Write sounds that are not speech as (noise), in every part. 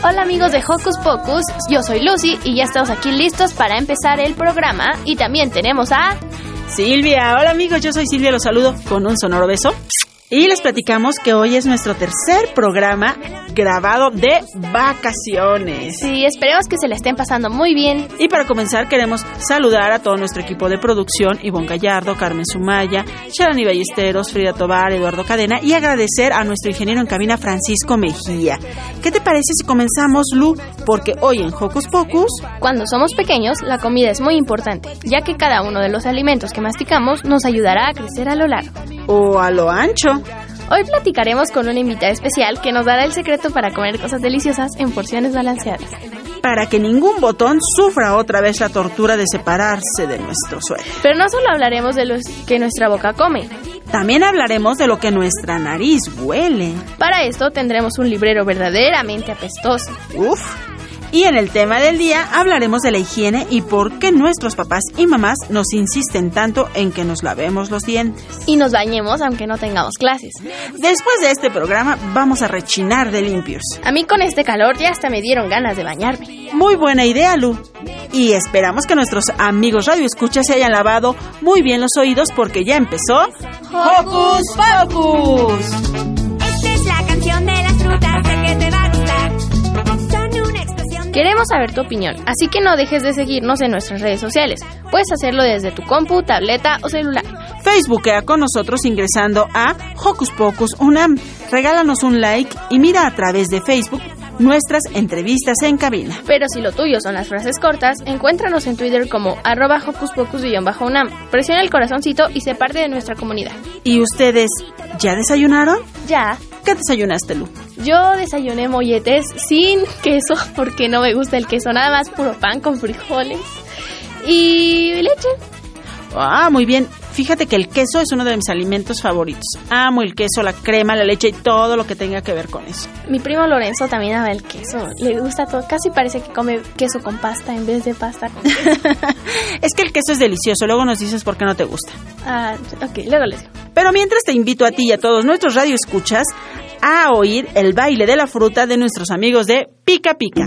Hola amigos de Hocus Pocus, yo soy Lucy y ya estamos aquí listos para empezar el programa. Y también tenemos a... Silvia, hola amigos, yo soy Silvia, los saludo con un sonoro beso. Y les platicamos que hoy es nuestro tercer programa grabado de vacaciones. Sí, esperemos que se la estén pasando muy bien. Y para comenzar queremos saludar a todo nuestro equipo de producción, Ivonne Gallardo, Carmen Sumaya, Sharani Ballesteros, Frida Tobar, Eduardo Cadena y agradecer a nuestro ingeniero en cabina Francisco Mejía. ¿Qué te parece si comenzamos, Lu? Porque hoy en Hocus Pocus... Cuando somos pequeños, la comida es muy importante, ya que cada uno de los alimentos que masticamos nos ayudará a crecer a lo largo. O a lo ancho. Hoy platicaremos con una invitada especial que nos dará el secreto para comer cosas deliciosas en porciones balanceadas. Para que ningún botón sufra otra vez la tortura de separarse de nuestro suelo. Pero no solo hablaremos de lo que nuestra boca come. También hablaremos de lo que nuestra nariz huele. Para esto tendremos un librero verdaderamente apestoso. Uf. Y en el tema del día hablaremos de la higiene y por qué nuestros papás y mamás nos insisten tanto en que nos lavemos los dientes. Y nos bañemos aunque no tengamos clases. Después de este programa vamos a rechinar de limpios. A mí con este calor ya hasta me dieron ganas de bañarme. Muy buena idea, Lu. Y esperamos que nuestros amigos Radio Escucha se hayan lavado muy bien los oídos porque ya empezó Hocus Pocus. Esta es la canción de las frutas, sé que te va Queremos saber tu opinión, así que no dejes de seguirnos en nuestras redes sociales. Puedes hacerlo desde tu compu, tableta o celular. Facebookea con nosotros ingresando a Hocus Pocus Unam. Regálanos un like y mira a través de Facebook nuestras entrevistas en cabina. Pero si lo tuyo son las frases cortas, encuéntranos en Twitter como arroba hocuspocus-unam. Presiona el corazoncito y sé parte de nuestra comunidad. ¿Y ustedes ya desayunaron? Ya. ¿Qué desayunaste, Lu? Yo desayuné molletes sin queso porque no me gusta el queso, nada más puro pan con frijoles y leche. Ah, muy bien. Fíjate que el queso es uno de mis alimentos favoritos. Amo el queso, la crema, la leche y todo lo que tenga que ver con eso. Mi primo Lorenzo también ama el queso. Le gusta todo. Casi parece que come queso con pasta en vez de pasta con queso. (laughs) es que el queso es delicioso. Luego nos dices por qué no te gusta. ah, ok, luego les digo. Pero mientras te invito a ti y a todos nuestros radioescuchas a oír el baile de la fruta de nuestros amigos de Pica Pica.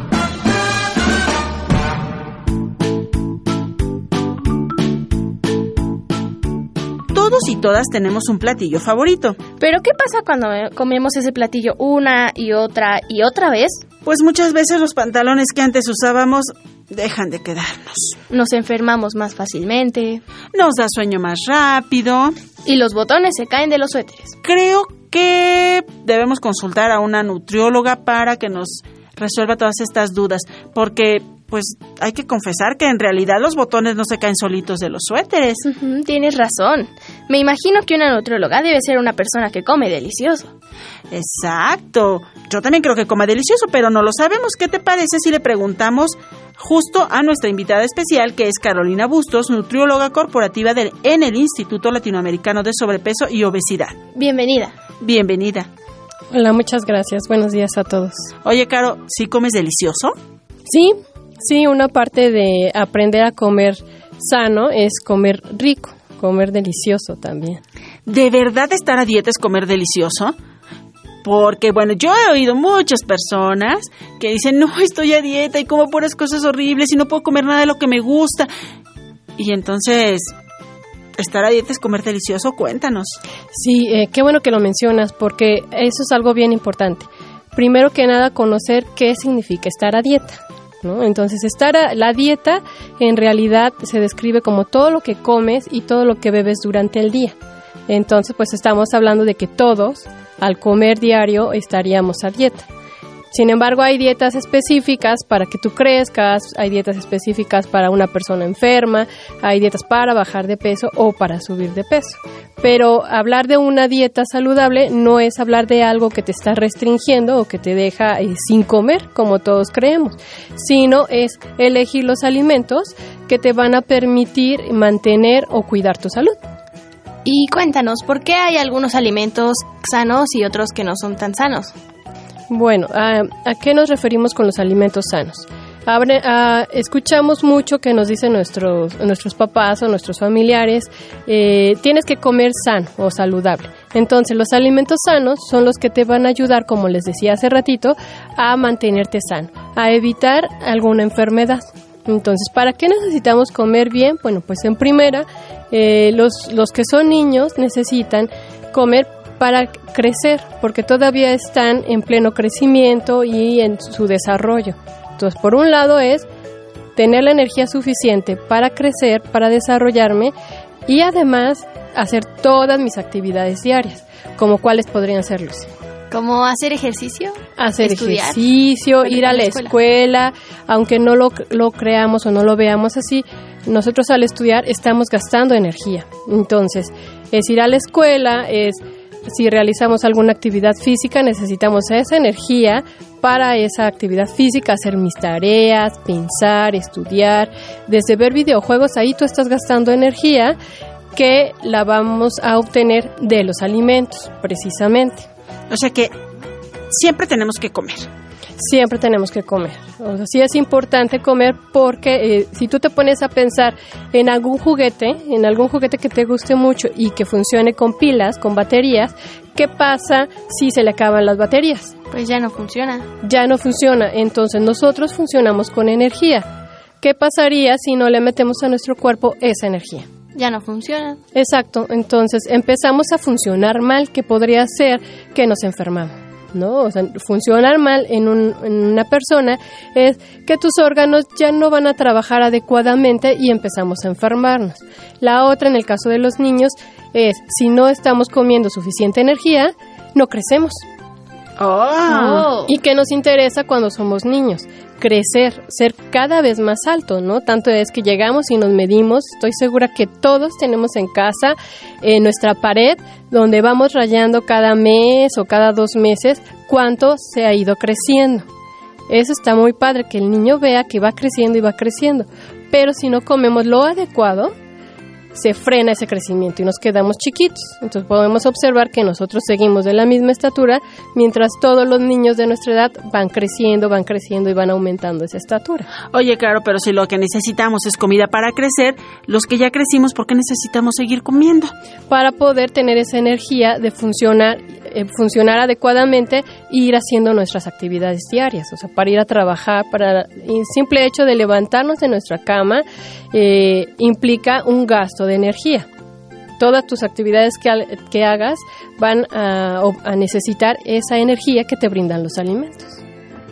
Todos y todas tenemos un platillo favorito. Pero ¿qué pasa cuando eh, comemos ese platillo una y otra y otra vez? Pues muchas veces los pantalones que antes usábamos dejan de quedarnos. Nos enfermamos más fácilmente Nos da sueño más rápido. y los botones se caen de los suéteres. Creo que debemos consultar a una nutrióloga para que nos resuelva todas estas dudas, porque pues hay que confesar que en realidad los botones no se caen solitos de los suéteres. Tienes razón. Me imagino que una nutrióloga debe ser una persona que come delicioso. Exacto. Yo también creo que come delicioso, pero no lo sabemos. ¿Qué te parece si le preguntamos justo a nuestra invitada especial, que es Carolina Bustos, nutrióloga corporativa del, en el Instituto Latinoamericano de Sobrepeso y Obesidad? Bienvenida. Bienvenida. Hola, muchas gracias. Buenos días a todos. Oye, Caro, ¿sí comes delicioso? Sí, sí, una parte de aprender a comer sano es comer rico, comer delicioso también. ¿De verdad estar a dieta es comer delicioso? Porque, bueno, yo he oído muchas personas que dicen, no, estoy a dieta y como puras cosas horribles y no puedo comer nada de lo que me gusta. Y entonces, ¿estar a dieta es comer delicioso? Cuéntanos. Sí, eh, qué bueno que lo mencionas porque eso es algo bien importante. Primero que nada, conocer qué significa estar a dieta. ¿No? Entonces, estar a la dieta en realidad se describe como todo lo que comes y todo lo que bebes durante el día. Entonces, pues estamos hablando de que todos, al comer diario, estaríamos a dieta. Sin embargo, hay dietas específicas para que tú crezcas, hay dietas específicas para una persona enferma, hay dietas para bajar de peso o para subir de peso. Pero hablar de una dieta saludable no es hablar de algo que te está restringiendo o que te deja eh, sin comer, como todos creemos, sino es elegir los alimentos que te van a permitir mantener o cuidar tu salud. Y cuéntanos, ¿por qué hay algunos alimentos sanos y otros que no son tan sanos? Bueno, ¿a, qué nos referimos con los alimentos sanos? Abre- escuchamos mucho que nos dicen nuestros, nuestros papás o nuestros familiares, eh, tienes que comer sano o saludable. Entonces, los alimentos sanos son los que te van a ayudar, como les decía hace ratito, a mantenerte sano, a evitar alguna enfermedad. Entonces, ¿para qué necesitamos comer bien? Bueno, pues en primera, eh, los, los que son niños necesitan comer para crecer, porque todavía están en pleno crecimiento y en su desarrollo. Entonces, por un lado es tener la energía suficiente para crecer, para desarrollarme y además hacer todas mis actividades diarias, como cuáles podrían ser, Lucy. ¿Cómo hacer ejercicio? Hacer Estudiar. ejercicio, ir a la la escuela. aunque no lo, lo creamos o no lo veamos así, nosotros al estudiar estamos gastando energía. Entonces, es ir a la escuela, es si realizamos alguna actividad física, necesitamos esa energía para esa actividad física, hacer mis tareas, pensar, estudiar. Desde ver videojuegos, ahí tú estás gastando energía que la vamos a obtener de los alimentos, precisamente. O sea que siempre tenemos que comer. Siempre tenemos que comer. O sea, sí es importante comer porque eh, si tú te pones a pensar en algún juguete, en algún juguete que te guste mucho y que funcione con pilas, con baterías, ¿qué pasa si se le acaban las baterías? Pues ya no funciona. Ya no funciona. Entonces nosotros funcionamos con energía. ¿Qué pasaría si no le metemos a nuestro cuerpo esa energía? Ya no funciona. Exacto, entonces empezamos a funcionar mal, que podría ser que nos enfermamos. ¿No? O sea, funcionar mal en, un- en una persona es que tus órganos ya no van a trabajar adecuadamente y empezamos a enfermarnos. La otra, en el caso de los niños, es si no estamos comiendo suficiente energía, no crecemos. Oh. y que nos interesa cuando somos niños. Crecer, ser cada vez más alto, ¿no? Tanto es que llegamos y nos medimos. Estoy segura que todos tenemos en casa en nuestra pared donde vamos rayando cada mes o cada dos meses cuánto se ha ido creciendo. Eso está muy padre, que el niño vea que va creciendo y va creciendo. Pero si no comemos lo adecuado, se frena ese crecimiento y nos quedamos chiquitos. Entonces podemos observar que nosotros seguimos de la misma estatura mientras todos los niños de nuestra edad van creciendo, van creciendo y van aumentando esa estatura. Oye, claro, pero si lo que necesitamos es comida para crecer, los que ya crecimos, ¿por qué necesitamos seguir comiendo? Para poder tener esa energía de funcionar, eh, funcionar adecuadamente e ir haciendo nuestras actividades diarias, o sea, para ir a trabajar, para el simple hecho de levantarnos de nuestra cama eh, implica un gasto de energía. Todas tus actividades que, que hagas van a necesitar esa energía que te brindan los alimentos.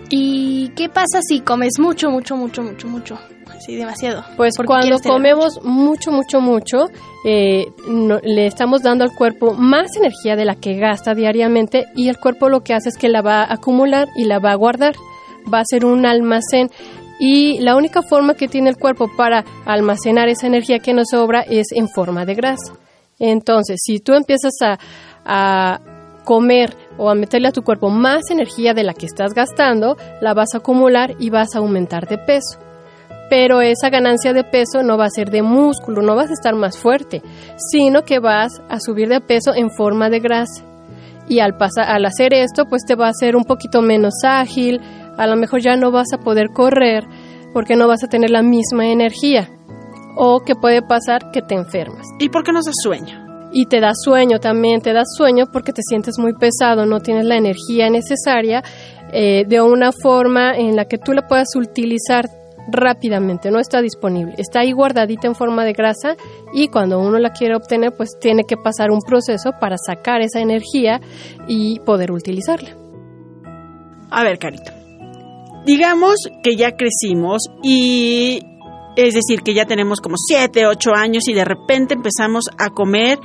¿Y qué pasa si comes mucho, mucho, mucho, mucho, mucho? Así demasiado. Pues cuando comemos mucho, mucho, mucho, eh, no- le estamos dando al cuerpo más energía de la que gasta diariamente y el cuerpo lo que hace es que la va a acumular y la va a guardar. Va a ser un almacén y la única forma que tiene el cuerpo para almacenar esa energía que nos sobra es en forma de grasa. Entonces, si tú empiezas a, a comer o a meterle a tu cuerpo más energía de la que estás gastando, la vas a acumular y vas a aumentar de peso pero esa ganancia de peso no va a ser de músculo, no vas a estar más fuerte, sino que vas a subir de peso en forma de grasa. Y al, pasar, al hacer esto, pues te va a hacer un poquito menos ágil, a lo mejor ya no vas a poder correr porque no vas a tener la misma energía. O que puede pasar que te enfermas. ¿Y por qué nos da sueño? Y te da sueño también, te da sueño porque te sientes muy pesado, no tienes la energía necesaria eh, de una forma en la que tú la puedas utilizar rápidamente, no está disponible, está ahí guardadita en forma de grasa y cuando uno la quiere obtener pues tiene que pasar un proceso para sacar esa energía y poder utilizarla. A ver, Carito. Digamos que ya crecimos y es decir, que ya tenemos como 7, 8 años y de repente empezamos a comer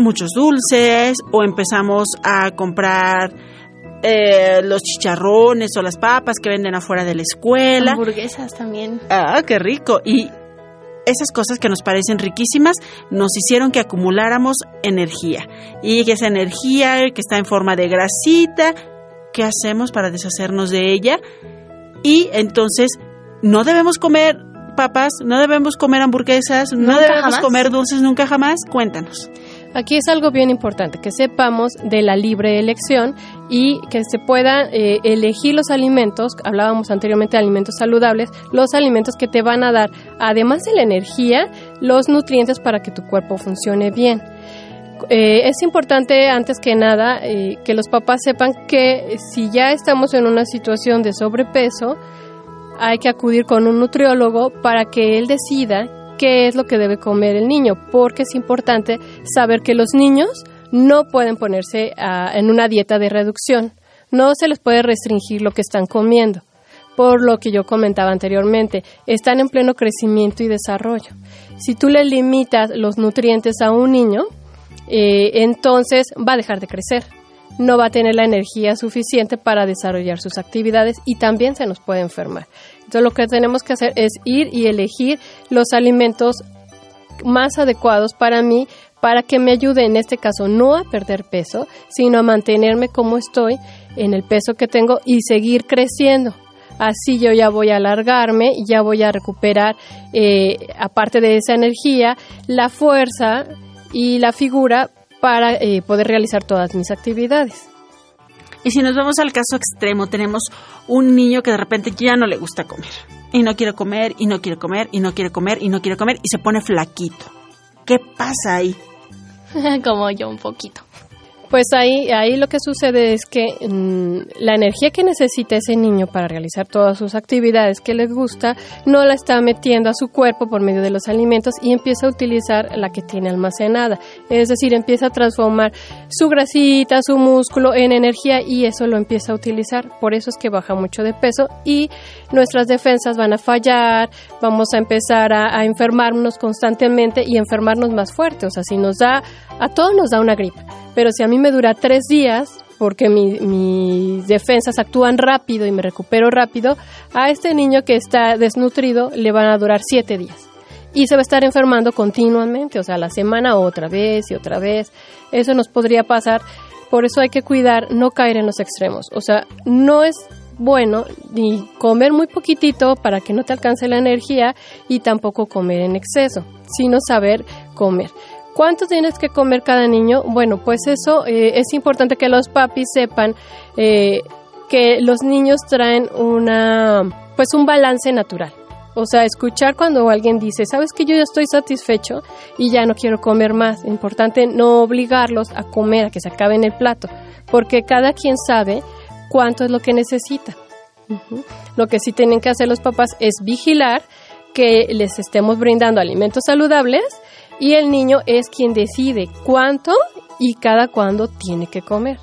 muchos dulces o empezamos a comprar eh, los chicharrones o las papas que venden afuera de la escuela. Hamburguesas también. Ah, qué rico. Y esas cosas que nos parecen riquísimas nos hicieron que acumuláramos energía. Y esa energía que está en forma de grasita, ¿qué hacemos para deshacernos de ella? Y entonces, no debemos comer papas, no debemos comer hamburguesas, no ¿Nunca debemos jamás? comer dulces nunca jamás. Cuéntanos. Aquí es algo bien importante, que sepamos de la libre elección y que se pueda eh, elegir los alimentos, hablábamos anteriormente de alimentos saludables, los alimentos que te van a dar, además de la energía, los nutrientes para que tu cuerpo funcione bien. Eh, es importante, antes que nada, eh, que los papás sepan que si ya estamos en una situación de sobrepeso, hay que acudir con un nutriólogo para que él decida qué es lo que debe comer el niño, porque es importante saber que los niños no pueden ponerse ah, en una dieta de reducción, no se les puede restringir lo que están comiendo, por lo que yo comentaba anteriormente, están en pleno crecimiento y desarrollo. Si tú le limitas los nutrientes a un niño, eh, entonces va a dejar de crecer, no va a tener la energía suficiente para desarrollar sus actividades y también se nos puede enfermar. Entonces lo que tenemos que hacer es ir y elegir los alimentos más adecuados para mí para que me ayude en este caso no a perder peso, sino a mantenerme como estoy en el peso que tengo y seguir creciendo. Así yo ya voy a alargarme ya voy a recuperar, eh, aparte de esa energía, la fuerza y la figura para eh, poder realizar todas mis actividades. Y si nos vamos al caso extremo, tenemos un niño que de repente ya no le gusta comer. Y no quiere comer, y no quiere comer, y no quiere comer, y no quiere comer, y se pone flaquito. ¿Qué pasa ahí? (laughs) Como yo un poquito. Pues ahí, ahí lo que sucede es que mm, la energía que necesita ese niño para realizar todas sus actividades que le gusta, no la está metiendo a su cuerpo por medio de los alimentos y empieza a utilizar la que tiene almacenada. Es decir, empieza a transformar su grasita, su músculo en energía y eso lo empieza a utilizar. Por eso es que baja mucho de peso y nuestras defensas van a fallar, vamos a empezar a, enfermarnos constantemente y enfermarnos más fuerte. O sea, si nos da, a todos nos da una gripe pero si a mí me dura tres días, porque mi- mis defensas actúan rápido y me recupero rápido, a este niño que está desnutrido le van a durar siete días. Y se va a estar enfermando continuamente, o sea, la semana otra vez y otra vez. Eso nos podría pasar. Por eso hay que cuidar, no caer en los extremos. O sea, no es bueno ni comer muy poquitito para que no te alcance la energía y tampoco comer en exceso, sino saber comer. ¿Cuánto tienes que comer cada niño? Bueno, pues eso eh, es importante que los papis sepan eh, que los niños traen una, pues un balance natural. O sea, escuchar cuando alguien dice, sabes que yo ya estoy satisfecho y ya no quiero comer más. Importante no obligarlos a comer, a que se acabe en el plato, porque cada quien sabe cuánto es lo que necesita. Lo que sí tienen que hacer los papás es vigilar que les estemos brindando alimentos saludables y el niño es quien decide cuánto y cada cuándo tiene que comer.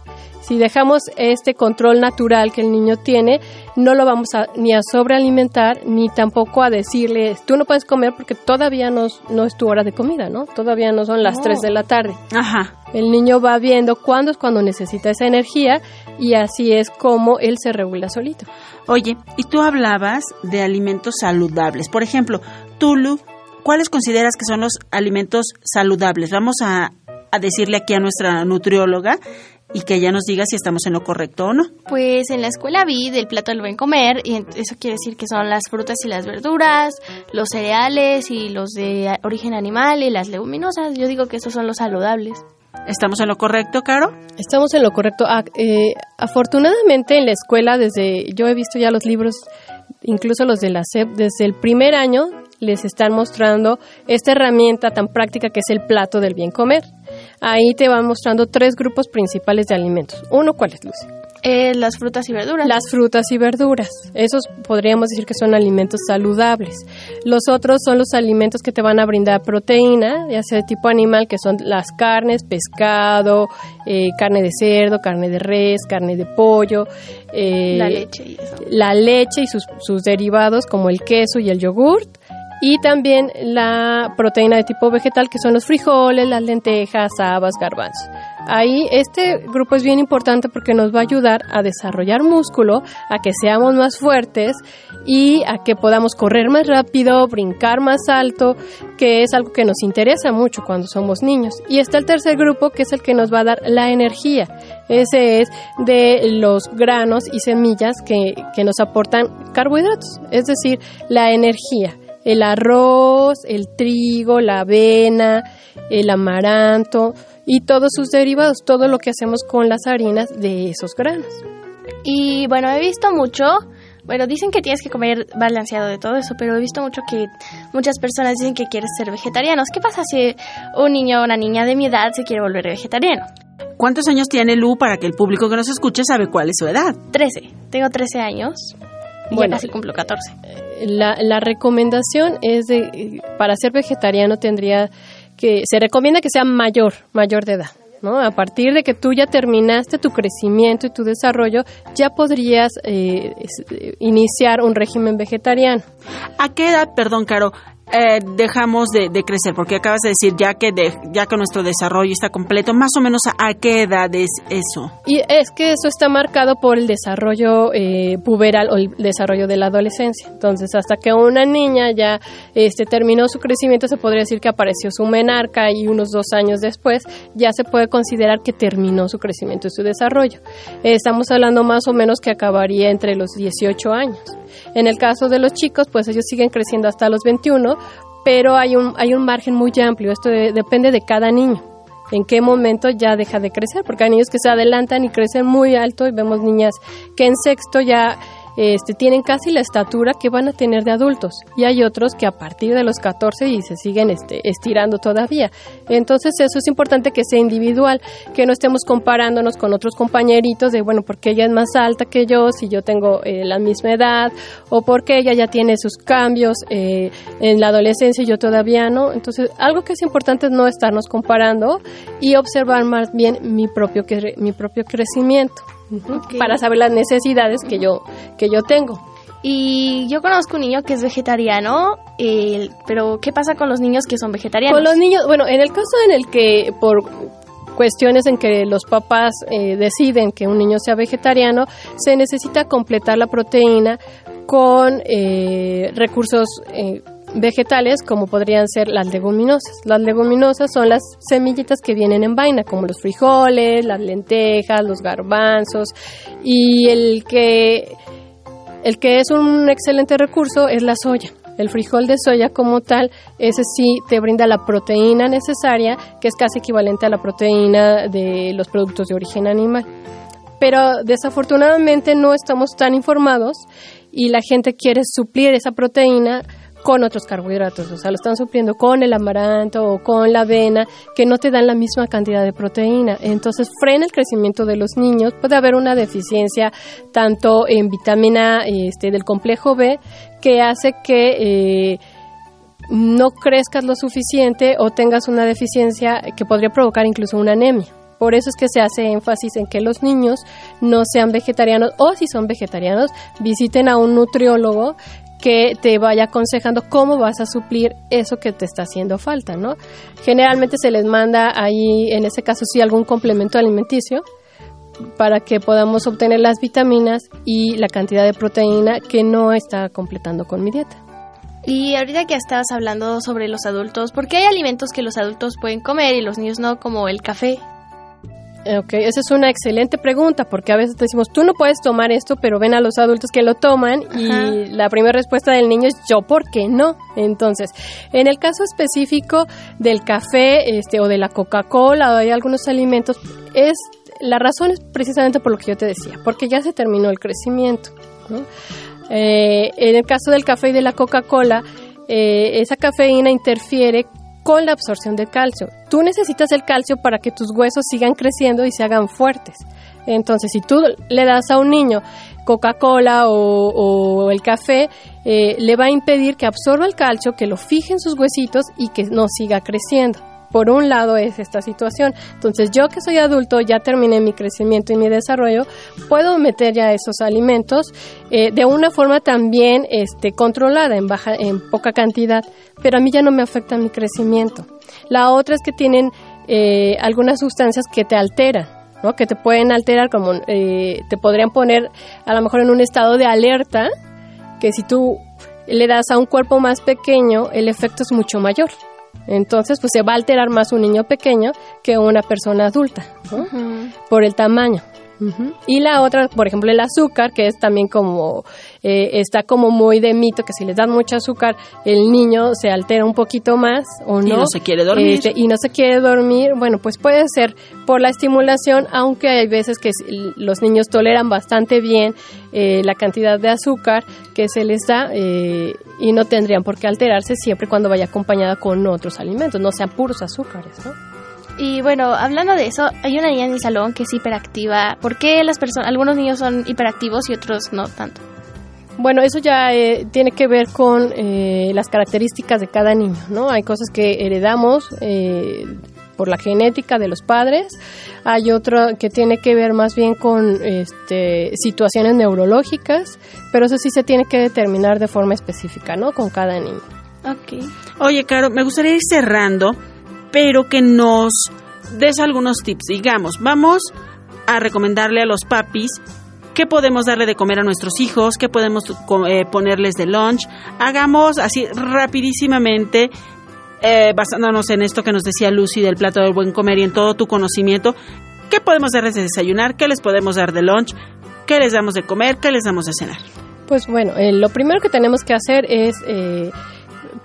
Si dejamos este control natural que el niño tiene, no lo vamos a, ni a sobrealimentar ni tampoco a decirle, tú no puedes comer porque todavía no, no es tu hora de comida, ¿no? Todavía no son las No. 3 de la tarde. Ajá. El niño va viendo cuándo es cuando necesita esa energía y así es como él se regula solito. Oye, y tú hablabas de alimentos saludables. Por ejemplo, Tulu, ¿cuáles consideras que son los alimentos saludables? Vamos a, a decirle aquí a nuestra nutrióloga y que ella nos diga si estamos en lo correcto o no. Pues en la escuela vi del plato del buen comer y eso quiere decir que son las frutas y las verduras, los cereales y los de origen animal y las leguminosas. Yo digo que esos son los saludables. ¿Estamos en lo correcto, Caro? Estamos en lo correcto. Ah, eh, afortunadamente en la escuela, desde yo he visto ya los libros, incluso los de la SEP, desde el primer año les están mostrando esta herramienta tan práctica que es el plato del bien comer. Ahí te van mostrando tres grupos principales de alimentos. Uno, ¿cuál es, Lucy? Eh, las frutas y verduras. Las frutas y verduras. Esos podríamos decir que son alimentos saludables. Los otros son los alimentos que te van a brindar proteína, ya sea de tipo animal, que son las carnes, pescado, eh, carne de cerdo, carne de res, carne de pollo. eh, la leche y eso. la leche y sus, sus derivados como el queso y el yogurt y también la proteína de tipo vegetal que son los frijoles, las lentejas, habas, garbanzos. Ahí este grupo es bien importante porque nos va a ayudar a desarrollar músculo, a que seamos más fuertes y a que podamos correr más rápido, brincar más alto, que es algo que nos interesa mucho cuando somos niños. Y está el tercer grupo que es el que nos va a dar la energía. Ese es de los granos y semillas que, que nos aportan carbohidratos, es decir, la energía. El arroz, el trigo, la avena, el amaranto y todos sus derivados, todo lo que hacemos con las harinas de esos granos. Y bueno, he visto mucho, bueno, dicen que tienes que comer balanceado de todo eso, pero he visto mucho que muchas personas dicen que quieres ser vegetarianos. ¿Qué pasa si un niño o una niña de mi edad se quiere volver vegetariano? ¿Cuántos años tiene Lu para que el público que nos escuche sabe cuál es su edad? 13. Tengo 13 años. Bueno. ya casi cumplo 14. La, la recomendación es de, eh, para ser vegetariano tendría que, se recomienda que sea mayor, mayor de edad. ¿no? A partir de que tú ya terminaste tu crecimiento y tu desarrollo, ya podrías eh, eh, iniciar un régimen vegetariano. ¿A qué edad, perdón, Caro, eh, dejamos de, de crecer? Porque acabas de decir ya que, de- ya que nuestro desarrollo está completo, más o menos a, qué edad es eso. Y es que eso está marcado por el desarrollo eh, puberal o el desarrollo de la adolescencia. Entonces, hasta que una niña ya este, terminó su crecimiento, se podría decir que apareció su menarca y unos dos años después ya se puede considerar que terminó su crecimiento y su desarrollo. Estamos hablando más o menos que acabaría entre los 18 años. En el caso de los chicos, pues ellos siguen creciendo hasta los 21, pero hay un, hay un margen muy amplio. Esto de- depende de cada niño en qué momento ya deja de crecer, porque hay niños que se adelantan y crecen muy alto y vemos niñas que en sexto ya este, tienen casi la estatura que van a tener de adultos y hay otros que a partir de los 14 y se siguen este, estirando todavía. Entonces eso es importante que sea individual, que no estemos comparándonos con otros compañeritos de, bueno, porque ella es más alta que yo, si yo tengo eh, la misma edad, o porque ella ya tiene sus cambios eh, en la adolescencia y yo todavía no. Entonces algo que es importante es no estarnos comparando y observar más bien mi propio, cre- mi propio crecimiento. Para saber las necesidades que yo que yo tengo. Y yo conozco un niño que es vegetariano, eh, pero ¿qué pasa con los niños que son vegetarianos? Con los niños, bueno, en el caso en el que por cuestiones en que los papás eh, deciden que un niño sea vegetariano, se necesita completar la proteína con eh, recursos eh, vegetales como podrían ser las leguminosas. Las leguminosas son las semillitas que vienen en vaina, como los frijoles, las lentejas, los garbanzos y el que el que es un excelente recurso es la soya. El frijol de soya como tal, ese sí te brinda la proteína necesaria, que es casi equivalente a la proteína de los productos de origen animal. Pero desafortunadamente no estamos tan informados y la gente quiere suplir esa proteína con otros carbohidratos, o sea, lo están supliendo con el amaranto o con la avena, que no te dan la misma cantidad de proteína. Entonces, frena el crecimiento de los niños. Puede haber una deficiencia tanto en vitamina este, del complejo B, que hace que eh, no crezcas lo suficiente o tengas una deficiencia que podría provocar incluso una anemia. Por eso es que se hace énfasis en que los niños no sean vegetarianos o si son vegetarianos, visiten a un nutriólogo que te vaya aconsejando cómo vas a suplir eso que te está haciendo falta, ¿no? Generalmente se les manda ahí, en ese caso sí, algún complemento alimenticio para que podamos obtener las vitaminas y la cantidad de proteína que no está completando con mi dieta. Y ahorita que estabas hablando sobre los adultos, ¿por qué hay alimentos que los adultos pueden comer y los niños no, como el café? Ok, esa es una excelente pregunta porque a veces decimos, tú no puedes tomar esto, pero ven a los adultos que lo toman y la primera respuesta del niño es yo, ¿por qué no? Entonces, en el caso específico del café este, o de la Coca-Cola o de algunos alimentos, es la razón es precisamente por lo que yo te decía, porque ya se terminó el crecimiento. Eh, en el caso del café y de la Coca-Cola, eh, esa cafeína interfiere con la absorción de calcio. Tú necesitas el calcio para que tus huesos sigan creciendo y se hagan fuertes. Entonces, si tú le das a un niño Coca-Cola o, el café, eh, le va a impedir que absorba el calcio, que lo fije en sus huesitos y que no siga creciendo por un lado es esta situación. Entonces yo que soy adulto, ya terminé mi crecimiento y mi desarrollo, puedo meter ya esos alimentos eh, de una forma también este, controlada, en, baja, en poca cantidad, pero a mí ya no me afecta mi crecimiento. La otra es que tienen eh, algunas sustancias que te alteran. ¿no? que te pueden alterar, como eh, te podrían poner a lo mejor en un estado de alerta, que si tú le das a un cuerpo más pequeño, el efecto es mucho mayor. Entonces, pues se va a alterar más un niño pequeño que una persona adulta, por el tamaño. Y la otra, por ejemplo, el azúcar, que es también como, eh, está como muy de mito, que si les dan mucho azúcar, el niño se altera un poquito más o no. Y no se quiere dormir. Este, y no se quiere dormir. Bueno, pues puede ser por la estimulación, aunque hay veces que los niños toleran bastante bien eh, la cantidad de azúcar que se les da eh, y no tendrían por qué alterarse siempre cuando vaya acompañada con otros alimentos, no sean puros azúcares, ¿no? Y bueno, hablando de eso, hay una niña en el salón que es hiperactiva. ¿Por qué las personas, algunos niños son hiperactivos y otros no tanto? Bueno, eso ya eh, tiene que ver con eh, las características de cada niño, ¿no? Hay cosas que heredamos eh, por la genética de los padres, hay otro que tiene que ver más bien con este, situaciones neurológicas, pero eso sí se tiene que determinar de forma específica, ¿no? Con cada niño. Ok. Oye, Caro, me gustaría ir cerrando pero que nos des algunos tips. Digamos, vamos a recomendarle a los papis qué podemos darle de comer a nuestros hijos, qué podemos eh, ponerles de lunch. Hagamos así rapidísimamente, eh, basándonos en esto que nos decía Lucy del plato del buen comer y en todo tu conocimiento, qué podemos darles de desayunar, qué les podemos dar de lunch, qué les damos de comer, qué les damos de cenar. Pues bueno, eh, lo primero que tenemos que hacer es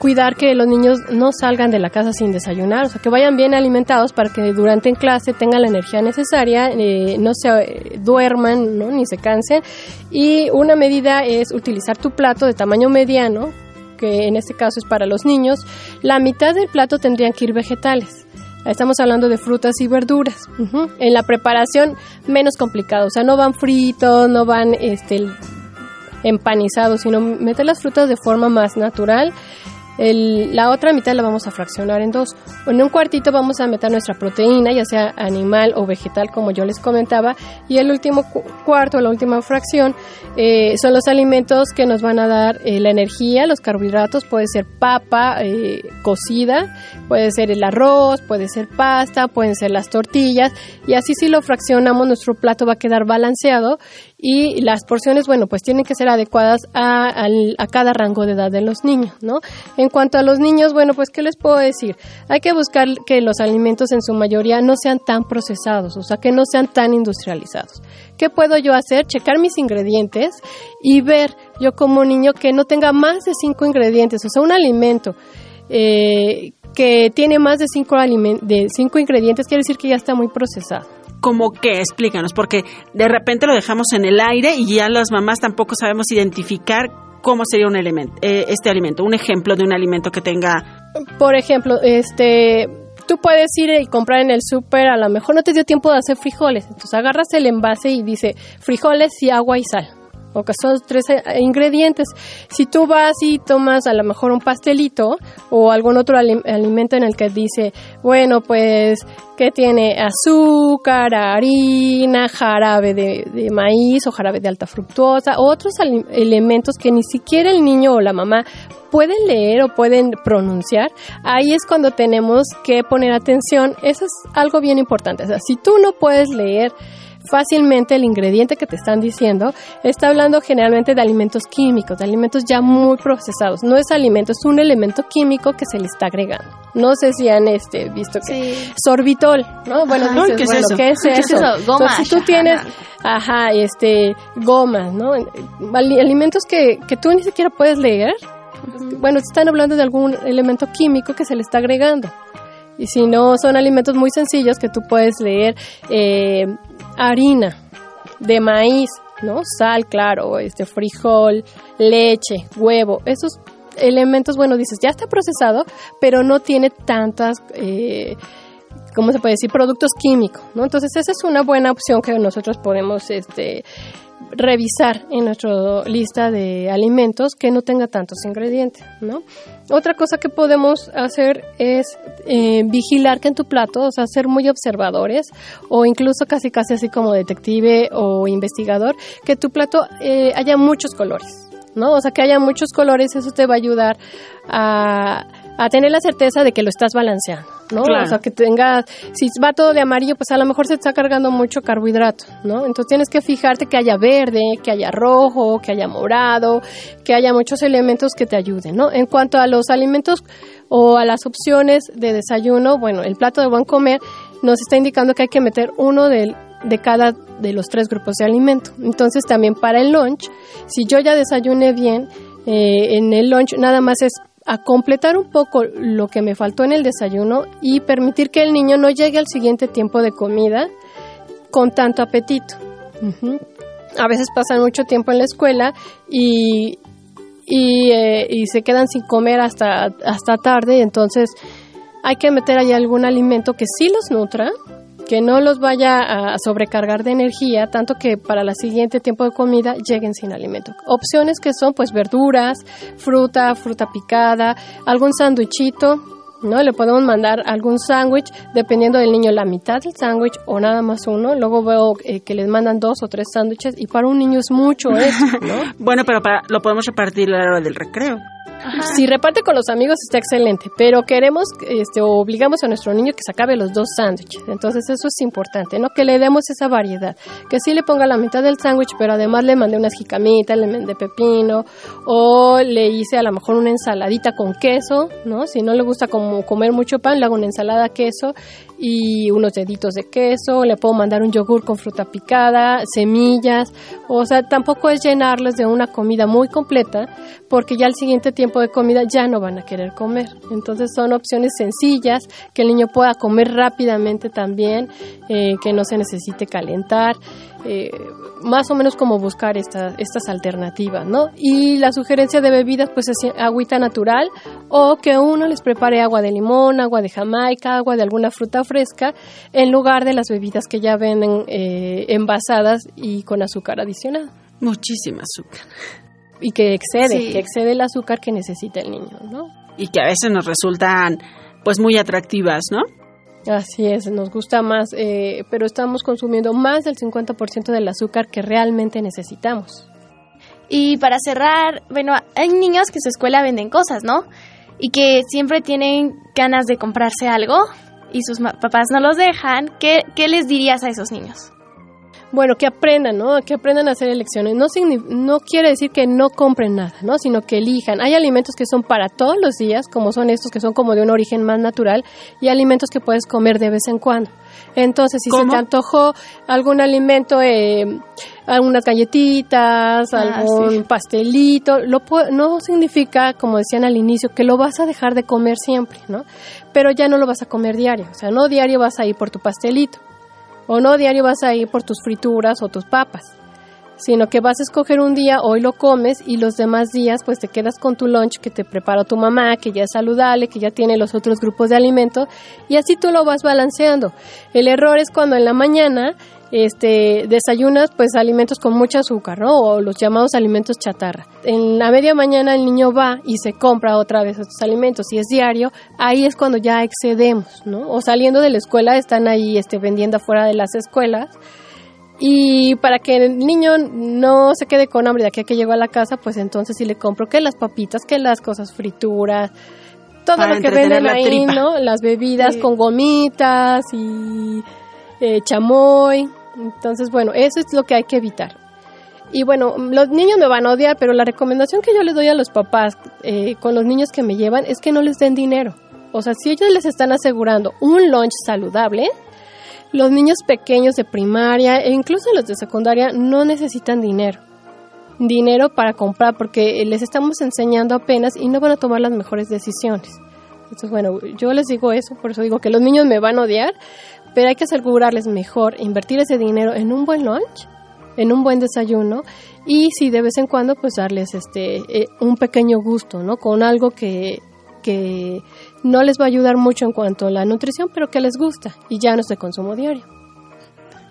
cuidar que los niños no salgan de la casa sin desayunar, o sea, que vayan bien alimentados para que durante en clase tengan la energía necesaria, eh, no se eh, duerman, ¿no? ni se cansen. Y una medida es utilizar tu plato de tamaño mediano, que en este caso es para los niños. La mitad del plato tendrían que ir vegetales. Estamos hablando de frutas y verduras. En la preparación menos complicado, o sea, no van fritos, no van este empanizados, sino meter las frutas de forma más natural El- la otra mitad la vamos a fraccionar en dos. En un cuartito vamos a meter nuestra proteína, ya sea animal o vegetal, como yo les comentaba, y el último cu- cuarto, la última fracción, eh, son los alimentos que nos van a dar eh, la energía, los carbohidratos, puede ser papa eh, cocida, puede ser el arroz, puede ser pasta, pueden ser las tortillas, y así si lo fraccionamos, nuestro plato va a quedar balanceado y las porciones, bueno, pues tienen que ser adecuadas a, a cada rango de edad de los niños, ¿no? En cuanto a los niños, bueno, pues, ¿qué les puedo decir? Hay que buscar que los alimentos en su mayoría no sean tan procesados, o sea, que no sean tan industrializados. ¿Qué puedo yo hacer? Checar mis ingredientes y ver yo como niño que no tenga más de cinco ingredientes, o sea, un alimento eh, que tiene más de cinco, de cinco ingredientes, quiere decir que ya está muy procesado. ¿Cómo qué? Explícanos, porque de repente lo dejamos en el aire y ya las mamás tampoco sabemos identificar cómo sería un elemento, eh, este alimento, un ejemplo de un alimento que tenga... Por ejemplo, este, tú puedes ir y comprar en el súper, a lo mejor no te dio tiempo de hacer frijoles, entonces agarras el envase y dice frijoles y agua y sal. O que son tres eh, ingredientes. Si tú vas y tomas a lo mejor un pastelito o algún otro ali- alimento en el que dice, bueno, pues que tiene azúcar, harina, jarabe de, maíz o jarabe de alta fructuosa, otros elementos que ni siquiera el niño o la mamá pueden leer o pueden pronunciar, ahí es cuando tenemos que poner atención. Eso es algo bien importante. O sea, si tú no puedes leer fácilmente el ingrediente que te están diciendo, está hablando generalmente de alimentos químicos, de alimentos ya muy procesados. No es alimento, es un elemento químico que se le está agregando. No sé si han este, visto que sorbitol, ¿no? Bueno, Ajá. dices, ¿Qué es bueno, eso? ¿qué es (laughs) ¿Qué es eso? Entonces, si tú tienes, ajá, este, gomas, ¿no? Ali- Alimentos que, que tú ni siquiera puedes leer, bueno, están hablando de algún elemento químico que se le está agregando. Y si no, son alimentos muy sencillos que tú puedes leer eh, harina de maíz, ¿no? Sal, claro, este frijol, leche, huevo, esos elementos, bueno, dices, ya está procesado, pero no tiene tantas, eh, ¿cómo se puede decir? Productos químicos, ¿no? Entonces esa es una buena opción que nosotros podemos, este, revisar en nuestra lista de alimentos que no tenga tantos ingredientes, ¿no? Otra cosa que podemos hacer es eh, vigilar que en tu plato, o sea, ser muy observadores o incluso casi casi así como detective o investigador, que tu plato eh, haya muchos colores, ¿no? O sea, que haya muchos colores, eso te va a ayudar a, a tener la certeza de que lo estás balanceando, ¿no? Claro. O sea, que tengas, si va todo de amarillo, pues a lo mejor se está cargando mucho carbohidrato, ¿no? Entonces tienes que fijarte que haya verde, que haya rojo, que haya morado, que haya muchos elementos que te ayuden, ¿no? En cuanto a los alimentos o a las opciones de desayuno, bueno, el plato de buen comer nos está indicando que hay que meter uno del de cada de los tres grupos de alimento. Entonces también para el lunch, si yo ya desayuné bien, eh, en el lunch nada más es a completar un poco lo que me faltó en el desayuno y permitir que el niño no llegue al siguiente tiempo de comida con tanto apetito. A veces pasan mucho tiempo en la escuela y, y, eh, y se quedan sin comer hasta, hasta tarde, entonces hay que meter ahí algún alimento que sí los nutra, que no los vaya a sobrecargar de energía, tanto que para el siguiente tiempo de comida lleguen sin alimento. Opciones que son pues verduras, fruta, fruta picada, algún sándwichito, ¿no? Le podemos mandar algún sándwich, dependiendo del niño, la mitad del sándwich o nada más uno. Luego veo eh, que les mandan dos o tres sándwiches y para un niño es mucho eso, (laughs) ¿no? Bueno, pero para, lo podemos repartir a la hora del recreo. Si reparte con los amigos está excelente, pero queremos, este, obligamos a nuestro niño que se acabe los dos sándwiches. Entonces eso es importante, ¿no? Que le demos esa variedad. Que sí le ponga la mitad del sándwich, pero además le mandé unas jicamitas, le mandé pepino, o le hice a lo mejor una ensaladita con queso, ¿no? Si no le gusta como comer mucho pan, le hago una ensalada queso y unos deditos de queso, le puedo mandar un yogur con fruta picada, semillas, o sea, tampoco es llenarles de una comida muy completa, porque ya al siguiente tiempo de comida ya no van a querer comer. Entonces son opciones sencillas, que el niño pueda comer rápidamente también, eh, que no se necesite calentar, eh, más o menos como buscar esta- estas alternativas, ¿no? Y la sugerencia de bebidas, pues es agüita natural o que uno les prepare agua de limón, agua de jamaica, agua de alguna fruta fresca, en lugar de las bebidas que ya venden eh, envasadas y con azúcar adicional. Muchísima azúcar. Y que excede, Sí. que excede el azúcar que necesita el niño, ¿no? y que a veces nos resultan pues muy atractivas, ¿no? Así es, nos gusta más, eh, pero estamos consumiendo más del 50% del azúcar que realmente necesitamos. Y para cerrar, bueno, hay niños que en su escuela venden cosas, ¿no? Y que siempre tienen ganas de comprarse algo y sus papás no los dejan. ¿Qué, qué les dirías a esos niños? Bueno, que aprendan, ¿no? Que aprendan a hacer elecciones. No, no quiere decir que no compren nada, ¿no? Sino que elijan. Hay alimentos que son para todos los días, como son estos que son como de un origen más natural, y alimentos que puedes comer de vez en cuando. Entonces, si se te antojó algún alimento, eh, algunas galletitas, Ah, algún sí. pastelito, lo no significa, como decían al inicio, que lo vas a dejar de comer siempre, ¿no? Pero ya no lo vas a comer diario. O sea, no diario vas a ir por tu pastelito. O no diario vas a ir por tus frituras o tus papas, sino que vas a escoger un día, hoy lo comes y los demás días pues te quedas con tu lunch que te preparó tu mamá, que ya es saludable, que ya tiene los otros grupos de alimentos y así tú lo vas balanceando. El error es cuando en la mañana este, desayunas pues alimentos con mucho azúcar, ¿no? O los llamados alimentos chatarra. En la media mañana el niño va y se compra otra vez estos alimentos. Si es diario, ahí es cuando ya excedemos, ¿no? O saliendo de la escuela están ahí este, vendiendo afuera de las escuelas. Y para que el niño no se quede con hambre de aquí a que llegó a la casa, pues entonces sí le compro que las papitas, que las cosas frituras, todo Para lo que venden ahí, tripa. ¿no? Las bebidas Sí. con gomitas y eh, chamoy. Entonces, bueno, eso es lo que hay que evitar. Y bueno, los niños me van a odiar, pero la recomendación que yo les doy a los papás eh, con los niños que me llevan es que no les den dinero. O sea, si ellos les están asegurando un lunch saludable, los niños pequeños de primaria e incluso los de secundaria no necesitan dinero. Dinero para comprar porque les estamos enseñando apenas y no van a tomar las mejores decisiones. Entonces, bueno, yo les digo eso, por eso digo que los niños me van a odiar, pero hay que asegurarles mejor invertir ese dinero en un buen lunch, en un buen desayuno y si de vez en cuando pues darles este eh, un pequeño gusto, ¿no? Con algo que que no les va a ayudar mucho en cuanto a la nutrición, pero que les gusta y ya no es de consumo diario.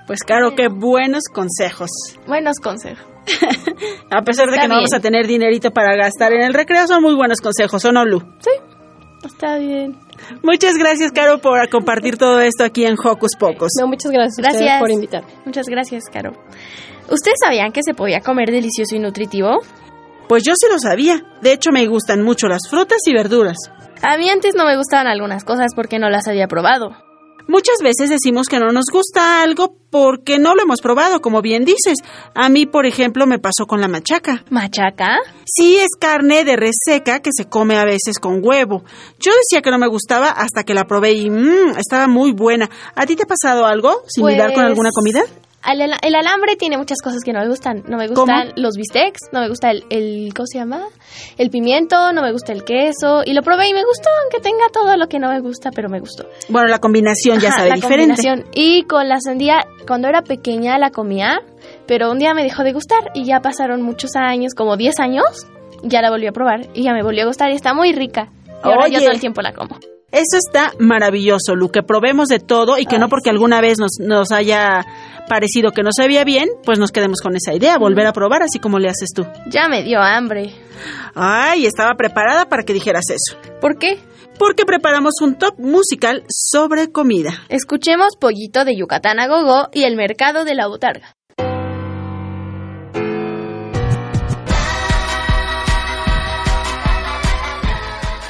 Pues claro, qué buenos consejos. Buenos consejos. (laughs) A pesar de Está que no vamos a tener dinerito para gastar en el recreo, son muy buenos consejos, ¿o no, Lu? Está bien. Muchas gracias, Caro, por compartir todo esto aquí en Hocus Pocus. No, muchas gracias, Gracias. por invitarme. Muchas gracias, Caro. ¿Ustedes sabían que se podía comer delicioso y nutritivo? Pues yo sí lo sabía. De hecho, me gustan mucho las frutas y verduras. A mí antes no me gustaban algunas cosas porque no las había probado. Muchas veces decimos que no nos gusta algo porque no lo hemos probado, como bien dices. A mí, por ejemplo, me pasó con la machaca. ¿Machaca? Sí, es carne de res seca que se come a veces con huevo. Yo decía que no me gustaba hasta que la probé y mmm, estaba muy buena. ¿A ti te ha pasado algo similar con Pues, alguna comida? El, ala- el alambre tiene muchas cosas que no me gustan. No me gustan los bistecs, no me gusta el, el- ¿cómo se llama? El pimiento, no me gusta el queso. Y lo probé y me gustó, aunque tenga todo lo que no me gusta, pero me gustó. Bueno, la combinación ya Ajá, sabe la diferente. combinación. Y con la sandía, cuando era pequeña la comía, pero un día me dejó de gustar y ya pasaron muchos años, como 10 años, ya la volví a probar y ya me volvió a gustar y está muy rica. Y ahora yo Oye. todo el tiempo la como. Eso está maravilloso, Lu, que probemos de todo y que no porque alguna vez nos, nos haya parecido que no sabía bien, pues nos quedemos con esa idea, volver a probar así como le haces tú. Ya me dio hambre. Ay, estaba preparada para que dijeras eso. ¿Por qué? Porque preparamos un top musical sobre comida. Escuchemos Pollito de Yucatán a Gogo y el mercado de la botarga.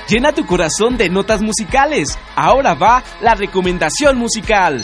Llena tu corazón de notas musicales. Ahora va la recomendación musical.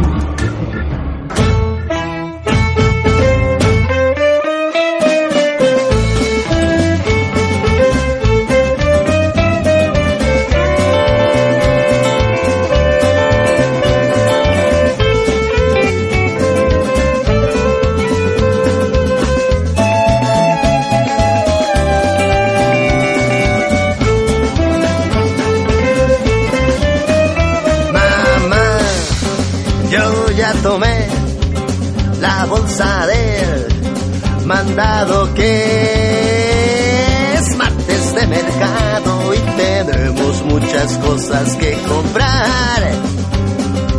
Cosas que comprar.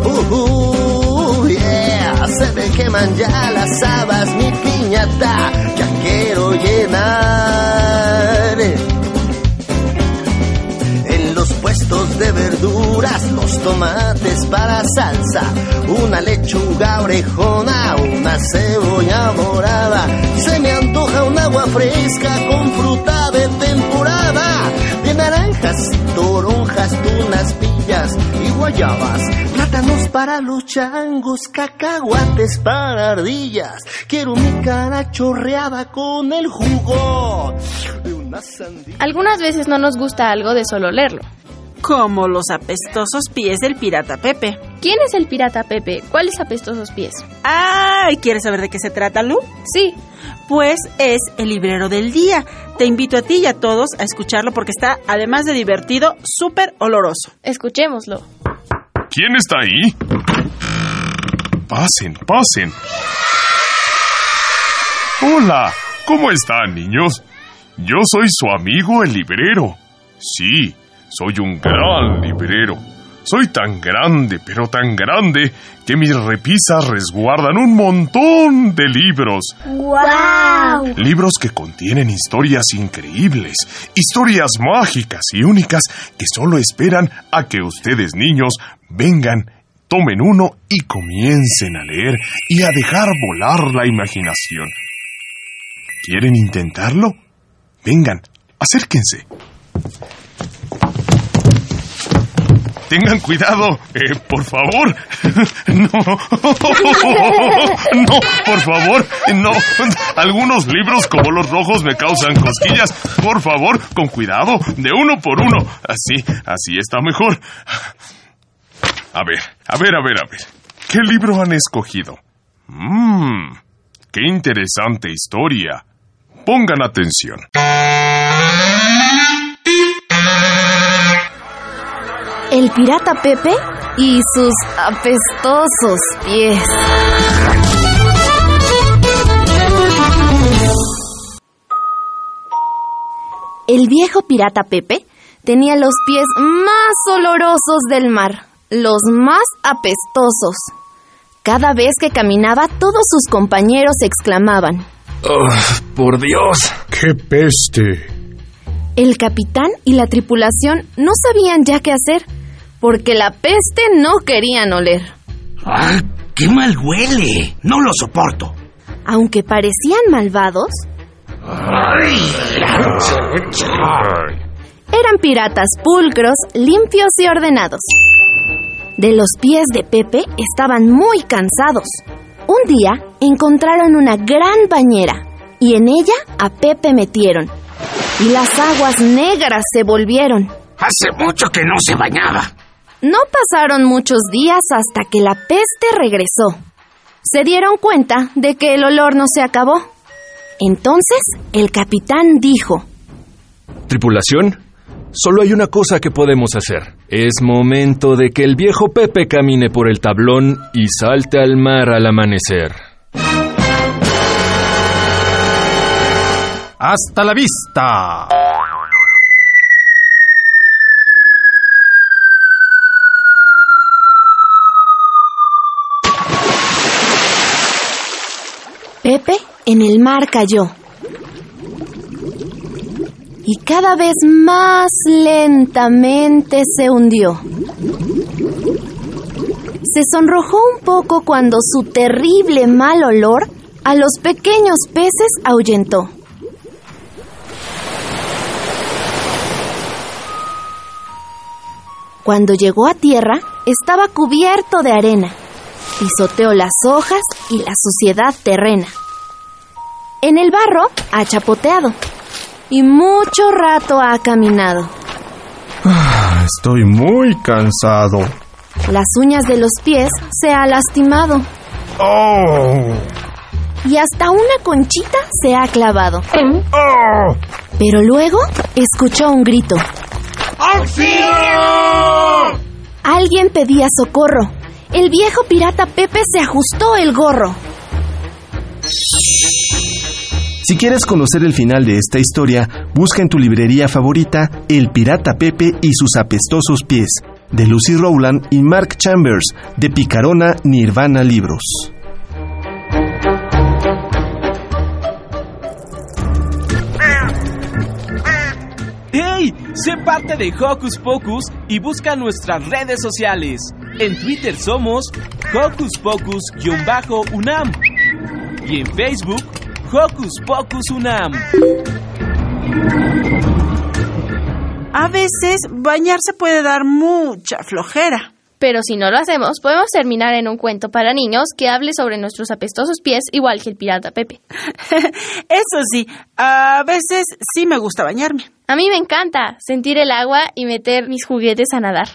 Uh, uh, yeah, se me queman ya las habas, mi piñata, ya quiero llenar. En los puestos de verduras, los tomates para salsa, una lechuga orejona, una cebolla morada. Se me antoja un agua fresca con fruta guayabas. Plátanos para los changos, cacahuates para ardillas. Quiero mi cara chorreada con el jugo de una sandía. Algunas veces no nos gusta algo de solo leerlo. Como los apestosos pies del pirata Pepe. ¿Quién es el pirata Pepe? ¿Cuáles apestosos pies? Ay, ¿quieres saber de qué se trata, Lu? Sí, Pues es el librero del día. Te invito a ti y a todos a escucharlo porque está, además de divertido, súper oloroso. escuchémoslo. ¿Quién está ahí? Pasen, pasen. Hola, ¿cómo están, niños? Yo soy su amigo el librero. Sí, soy un gran librero. Soy tan grande, pero tan grande, que mis repisas resguardan un montón de libros. ¡Guau! Libros que contienen historias increíbles, historias mágicas y únicas que solo esperan a que ustedes niños vengan, tomen uno y comiencen a leer y a dejar volar la imaginación. ¿Quieren intentarlo? Vengan, acérquense. Tengan cuidado, eh, por favor. (laughs) No, (laughs) no, por favor, no. Algunos libros como los rojos me causan cosquillas. Por favor, con cuidado, de uno por uno. Así, así está mejor. A ver, a ver, a ver, a ver. ¿Qué libro han escogido? Mmm, qué interesante historia. Pongan atención. El pirata Pepe y sus apestosos pies. El viejo pirata Pepe tenía los pies más olorosos del mar, los más apestosos. Cada vez que caminaba, todos sus compañeros exclamaban. por Dios. ¡Qué peste! El capitán y la tripulación no sabían ya qué hacer, porque la peste no querían oler. ¡Ah, qué mal huele! No lo soporto. Aunque parecían malvados, eran piratas pulcros, limpios y ordenados. De los pies de Pepe estaban muy cansados. Un día encontraron una gran bañera y en ella a Pepe metieron. Y las aguas negras se volvieron. Hace mucho que no se bañaba. No pasaron muchos días hasta que la peste regresó. Se dieron cuenta de que el olor no se acabó. Entonces el capitán dijo, Tripulación, solo hay una cosa que podemos hacer. Es momento de que el viejo Pepe camine por el tablón y salte al mar al amanecer. Hasta la vista. Pepe en el mar cayó. Y cada vez más lentamente se hundió. se sonrojó un poco cuando su terrible mal olor a los pequeños peces ahuyentó. Cuando llegó a tierra, estaba cubierto de arena. Pisoteó las hojas y la suciedad terrena. En el barro ha chapoteado y mucho rato ha caminado. Ah, Estoy muy cansado. Las uñas de los pies se ha lastimado Oh. y hasta una conchita se ha clavado. Oh. Pero luego escuchó un grito. Alguien pedía socorro. El viejo pirata Pepe se ajustó el gorro. Si quieres conocer el final de esta historia, busca en tu librería favorita El Pirata Pepe y sus apestosos pies, de Lucy Rowland y Mark Chambers, de Picarona Nirvana Libros. Sé parte de Hocus Pocus y busca nuestras redes sociales. En Twitter somos Hocus Pocus-UNAM y en Facebook Hocus Pocus UNAM. A veces bañarse puede dar mucha flojera. Pero si no lo hacemos, podemos terminar en un cuento para niños que hable sobre nuestros apestosos pies, igual que el pirata Pepe. (laughs) Eso sí, a veces sí me gusta bañarme. A mí me encanta sentir el agua y meter mis juguetes a nadar.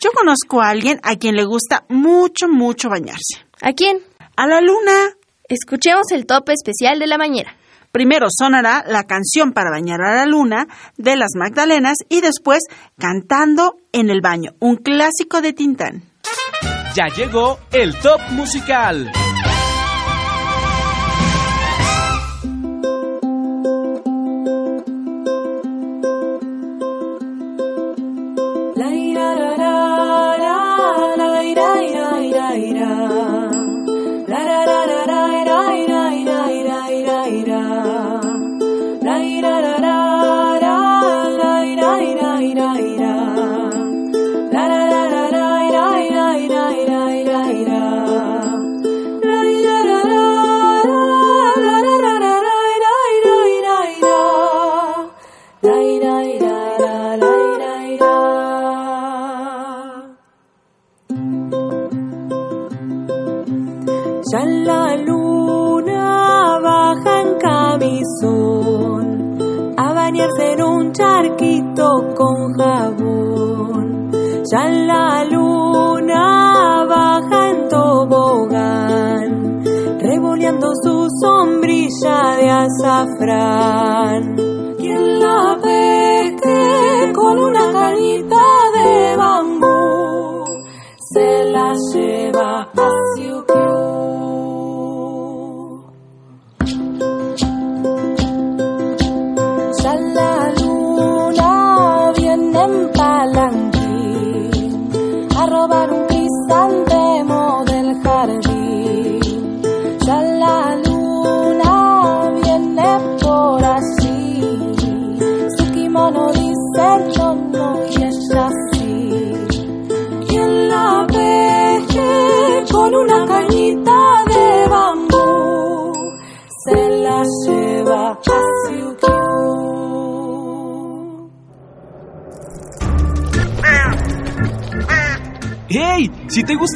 Yo conozco a alguien a quien le gusta mucho, mucho bañarse. ¿A quién? A la luna. Escuchemos el tope especial de la bañera. Primero sonará la canción para bañar a la luna de las Magdalenas y después cantando en el baño, un clásico de Tintán. Ya llegó el top musical.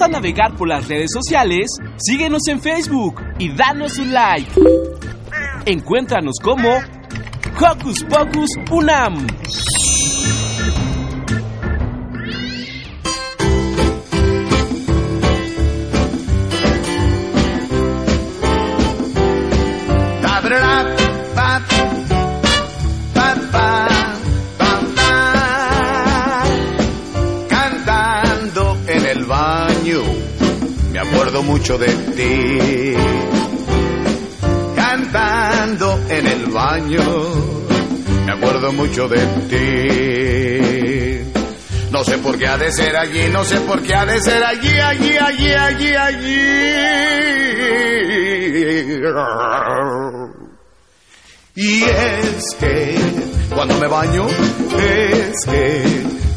Gusta navegar por las redes sociales, síguenos en Facebook y danos un like. Encuéntranos como Hocus Pocus Unam. Mucho de ti. Cantando en el baño, me acuerdo mucho de ti. No sé por qué ha de ser allí, no sé por qué ha de ser allí, allí, allí, allí, allí. Y es que cuando me baño, es que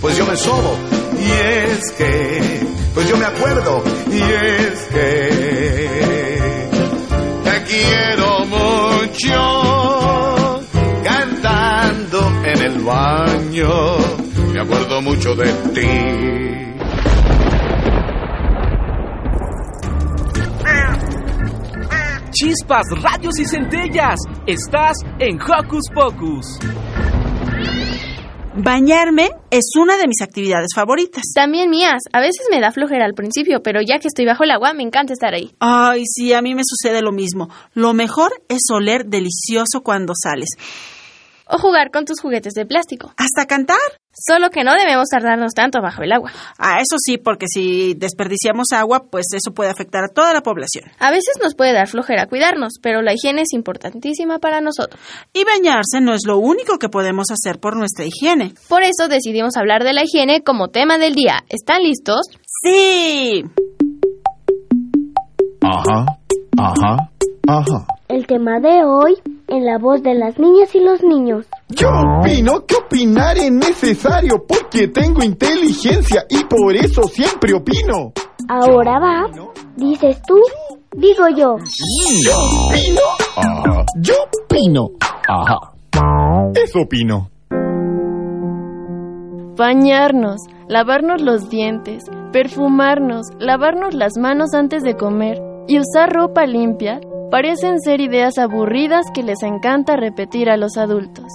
pues yo me sobo. Y es que pues yo me acuerdo. Y es que te quiero mucho, cantando en el baño, me acuerdo mucho de ti. Chispas, radios y centellas. Estás en Hocus Pocus. Bañarme es una de mis actividades favoritas. También mías. A veces me da flojera al principio, pero ya que estoy bajo el agua, me encanta estar ahí. Ay, sí, a mí me sucede lo mismo. Lo mejor es oler delicioso cuando sales. O jugar con tus juguetes de plástico. Hasta cantar. Solo que no debemos tardarnos tanto bajo el agua. Ah, eso sí, porque si desperdiciamos agua, pues eso puede afectar a toda la población. A veces nos puede dar flojera cuidarnos, pero la higiene es importantísima para nosotros. Y bañarse no es lo único que podemos hacer por nuestra higiene. Por eso decidimos hablar de la higiene como tema del día. ¿Están listos? Sí. Ajá, ajá, ajá. El tema de hoy en la voz de las niñas y los niños. Yo opino que opinar es necesario porque tengo inteligencia y por eso siempre opino. Ahora va, dices tú, digo yo. Yo opino. Ajá. Yo opino. Ajá. Eso opino. Bañarnos, lavarnos los dientes, perfumarnos, lavarnos las manos antes de comer y usar ropa limpia parecen ser ideas aburridas que les encanta repetir a los adultos.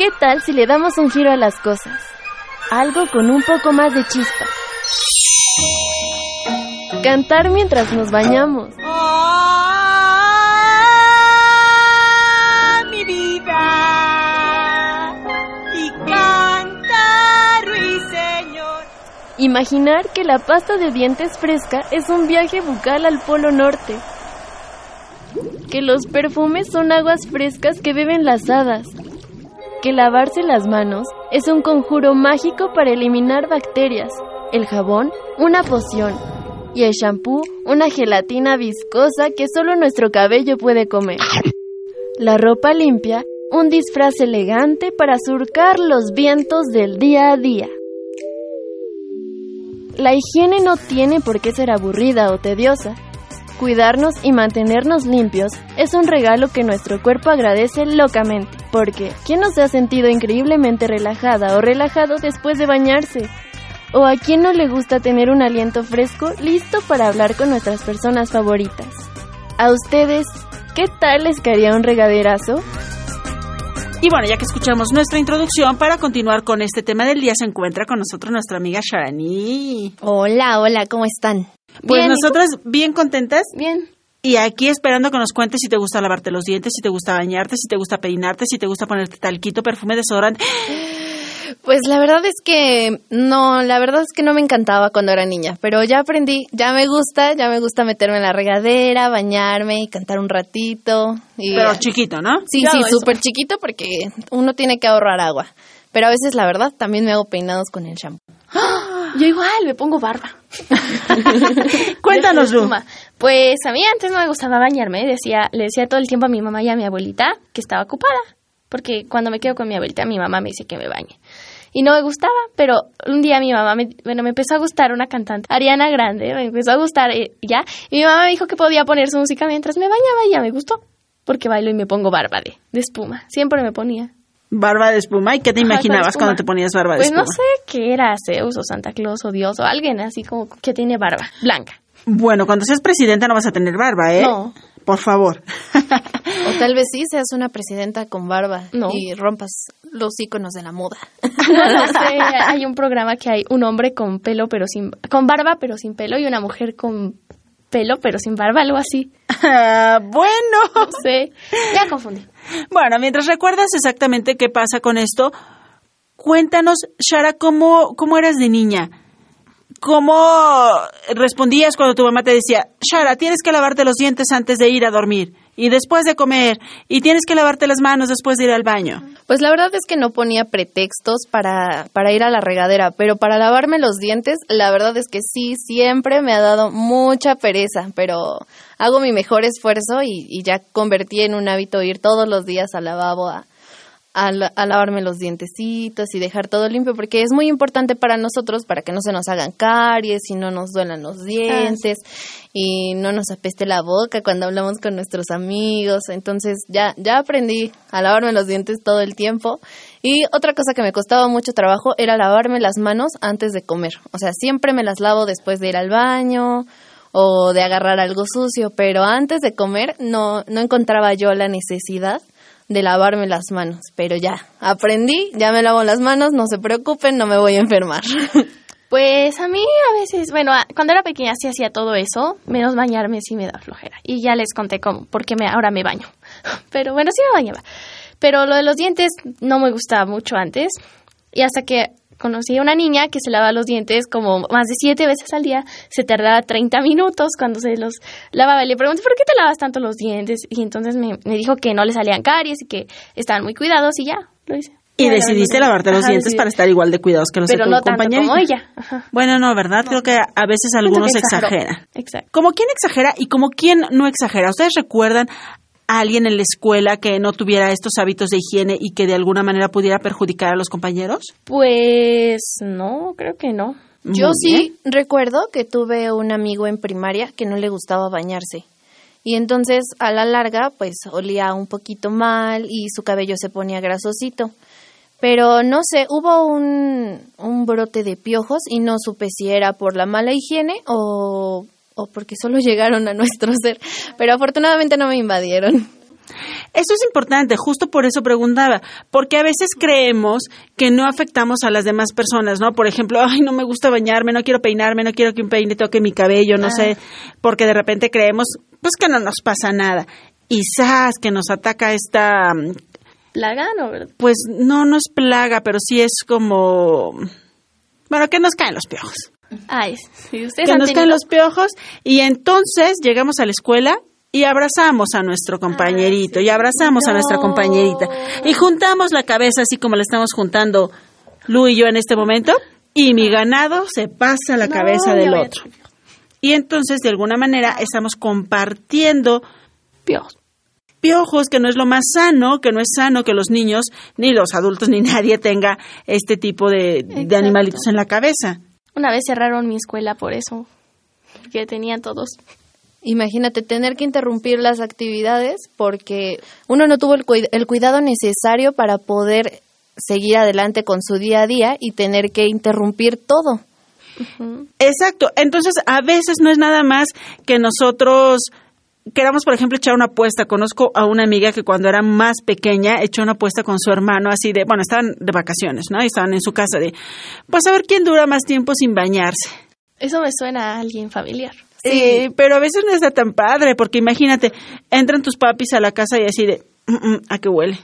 ¿Qué tal si le damos un giro a las cosas? Algo con un poco más de chispa. Cantar mientras nos bañamos. ¡Ah, mi vida! Y canta, ruiseñor. Imaginar que la pasta de dientes fresca es un viaje bucal al Polo Norte. Que los perfumes son aguas frescas que beben las hadas. Que lavarse las manos es un conjuro mágico para eliminar bacterias. El jabón, una poción. Y el shampoo, una gelatina viscosa que solo nuestro cabello puede comer. La ropa limpia, un disfraz elegante para surcar los vientos del día a día. La higiene no tiene por qué ser aburrida o tediosa. Cuidarnos y mantenernos limpios es un regalo que nuestro cuerpo agradece locamente, porque ¿quién no se ha sentido increíblemente relajada o relajado después de bañarse? ¿O a quién no le gusta tener un aliento fresco listo para hablar con nuestras personas favoritas? ¿A ustedes qué tal les caería un regaderazo? Y bueno, ya que escuchamos nuestra introducción, para continuar con este tema del día se encuentra con nosotros nuestra amiga Sharani. Hola, hola, ¿cómo están? Pues Bien, ¿y nosotras bien contentas Bien. y aquí esperando que nos cuentes si te gusta lavarte los dientes, si te gusta bañarte, si te gusta peinarte, si te gusta ponerte talquito, perfume, desodorante. (gasps) Pues la verdad es que no, la verdad es que no me encantaba cuando era niña, pero ya aprendí, ya me gusta, ya me gusta meterme en la regadera, bañarme y cantar un ratito. Y, Pero chiquito, ¿no? Sí, Yo sí, súper chiquito porque uno tiene que ahorrar agua. Pero a veces, la verdad, también me hago peinados con el shampoo. Yo igual, me pongo barba. (laughs) Cuéntanos, Lu. Pues a mí antes no me gustaba bañarme. Decía, le decía todo el tiempo a mi mamá y a mi abuelita que estaba ocupada. Porque cuando me quedo con mi abuelita, mi mamá me dice que me bañe. Y no me gustaba, pero un día mi mamá, me, bueno, me empezó a gustar una cantante, Ariana Grande, me empezó a gustar eh, ya. Y mi mamá me dijo que podía poner su música mientras me bañaba y ya me gustó. Porque bailo y me pongo barba de, de espuma. Siempre me ponía. Barba de espuma. ¿Y qué te Ajá, imaginabas cuando te ponías barba de Pues espuma? no sé qué era, Zeus o Santa Claus o Dios o alguien así como que tiene barba blanca. Bueno, cuando seas presidenta no vas a tener barba, ¿eh? No. Por favor. (laughs) O tal vez sí seas una presidenta con barba No. y rompas los íconos de la moda. (laughs) No lo sé, hay un programa que hay un hombre con pelo pero sin con barba pero sin pelo y una mujer con pelo pero sin barba, algo así. bueno. No sé, ya confundí. Bueno, mientras recuerdas exactamente qué pasa con esto, cuéntanos, Shara, ¿cómo, cómo eras de niña? ¿Cómo respondías cuando tu mamá te decía, Shara, tienes que lavarte los dientes antes de ir a dormir y después de comer y tienes que lavarte las manos después de ir al baño? Pues la verdad es que no ponía pretextos para, para ir a la regadera, pero para lavarme los dientes, la verdad es que sí, siempre me ha dado mucha pereza, pero hago mi mejor esfuerzo y, ya convertí en un hábito ir todos los días al lavabo a, a, a lavarme los dientecitos y dejar todo limpio, porque es muy importante para nosotros, para que no se nos hagan caries y no nos duelan los dientes y no nos apeste la boca cuando hablamos con nuestros amigos. Entonces ya, ya aprendí a lavarme los dientes todo el tiempo. Y otra cosa que me costaba mucho trabajo era lavarme las manos antes de comer. O sea, siempre me las lavo después de ir al baño o de agarrar algo sucio, pero antes de comer no, no encontraba yo la necesidad de lavarme las manos, pero ya, aprendí, ya me lavo las manos, no se preocupen, no me voy a enfermar. (laughs) Pues a mí a veces, bueno, cuando era pequeña sí hacía todo eso, menos bañarme sí me da flojera. Y ya les conté cómo, porque me, ahora me baño. (laughs) Pero bueno, sí me bañaba. Pero lo de los dientes no me gustaba mucho antes. Y hasta que conocí a una niña que se lava los dientes como más de siete veces al día, se tardaba 30 minutos cuando se los lavaba. Y le pregunté, ¿por qué te lavas tanto los dientes? Y entonces me, me dijo que no le salían caries y que estaban muy cuidados y ya, lo hice. Y decidiste la- lavarte los Ajá, dientes decidí. para estar igual de cuidados que los tu no tanto compañerita. como ella. Ajá. Bueno, no, ¿verdad? Creo que a veces algunos exageran. Exacto. Como quién exagera y como quién no exagera. ¿Ustedes recuerdan alguien en la escuela que no tuviera estos hábitos de higiene y que de alguna manera pudiera perjudicar a los compañeros? Pues no, creo que no. Yo sí recuerdo que tuve un amigo en primaria que no le gustaba bañarse. Y entonces a la larga pues olía un poquito mal y su cabello se ponía grasosito. Pero no sé, hubo un, un brote de piojos y no supe si era por la mala higiene o, o porque solo llegaron a nuestro ser. Pero afortunadamente no me invadieron. Eso es importante, justo por eso preguntaba, porque a veces creemos que no afectamos a las demás personas, ¿no? Por ejemplo, ay, no me gusta bañarme, no quiero peinarme, no quiero que un peine toque mi cabello, no Ah. sé, porque de repente creemos, pues que no nos pasa nada. Y ¡zas! que nos ataca esta, mm, ¿Plaga no, pues no, no es plaga, pero sí es como, bueno, que nos caen los piojos. Ay, sí, ustedes que han nos tenido- caen los piojos y entonces llegamos a la escuela y abrazamos a nuestro compañerito y abrazamos a nuestra compañerita y juntamos la cabeza así como la estamos juntando Lu y yo en este momento y mi ganado se pasa a la No, cabeza del otro. Y entonces de alguna manera estamos compartiendo piojos. Piojos, que no es lo más sano, que no es sano que los niños, ni los adultos, ni nadie tenga este tipo de, animalitos en la cabeza. Una vez cerraron mi escuela por eso, porque tenían todos. Imagínate tener que interrumpir las actividades porque uno no tuvo el, cuid- el cuidado necesario para poder seguir adelante con su día a día y tener que interrumpir todo. Exacto. Entonces, a veces no es nada más que nosotros queramos, por ejemplo, echar una apuesta. Conozco a una amiga que cuando era más pequeña echó una apuesta con su hermano, así de, bueno, estaban de vacaciones, ¿no? Y estaban en su casa de, pues a ver quién dura más tiempo sin bañarse. Eso me suena a alguien familiar. Sí, pero a veces no está tan padre, porque imagínate, entran tus papis a la casa y así de, "Mm, mm, ¿a qué huele?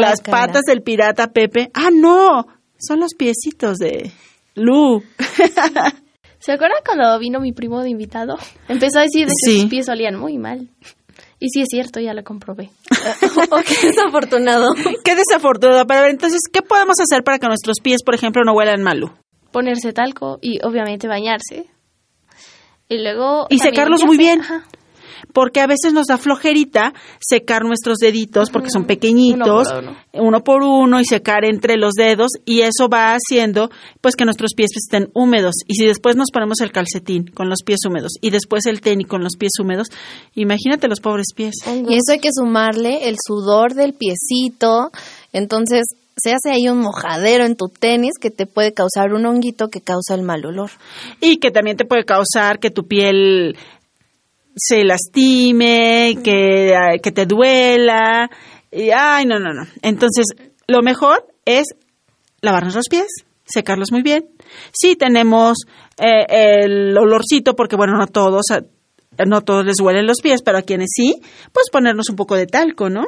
Las patas del pirata Pepe. Ah, no, son los piecitos de Lu. (laughs) ¿Se acuerdan cuando vino mi primo de invitado? (laughs) Empezó a decir de que Sí. sus pies olían muy mal. Y sí es cierto, ya lo comprobé. (laughs) (laughs) qué desafortunado. Qué desafortunado. Pero a ver, entonces, ¿qué podemos hacer para que nuestros pies, por ejemplo, no huelan mal, Lu? Ponerse talco y obviamente bañarse. Y luego... Y secarlos muy bien. Ajá. Porque a veces nos da flojerita secar nuestros deditos porque son pequeñitos, Uno por uno por uno, y secar entre los dedos y eso va haciendo pues que nuestros pies estén húmedos. Y si después nos ponemos el calcetín con los pies húmedos y después el tenis con los pies húmedos, imagínate los pobres pies. Y eso hay que sumarle el sudor del piecito. Entonces se hace ahí un mojadero en tu tenis que te puede causar un honguito que causa el mal olor. Y que también te puede causar que tu piel se lastime, que, ah, que te duela. Y, ay, no, no, no. Entonces, lo mejor es lavarnos los pies, secarlos muy bien. Sí tenemos eh, el olorcito, porque bueno, no todos, no todos les huelen los pies, pero a quienes sí, pues ponernos un poco de talco, ¿no?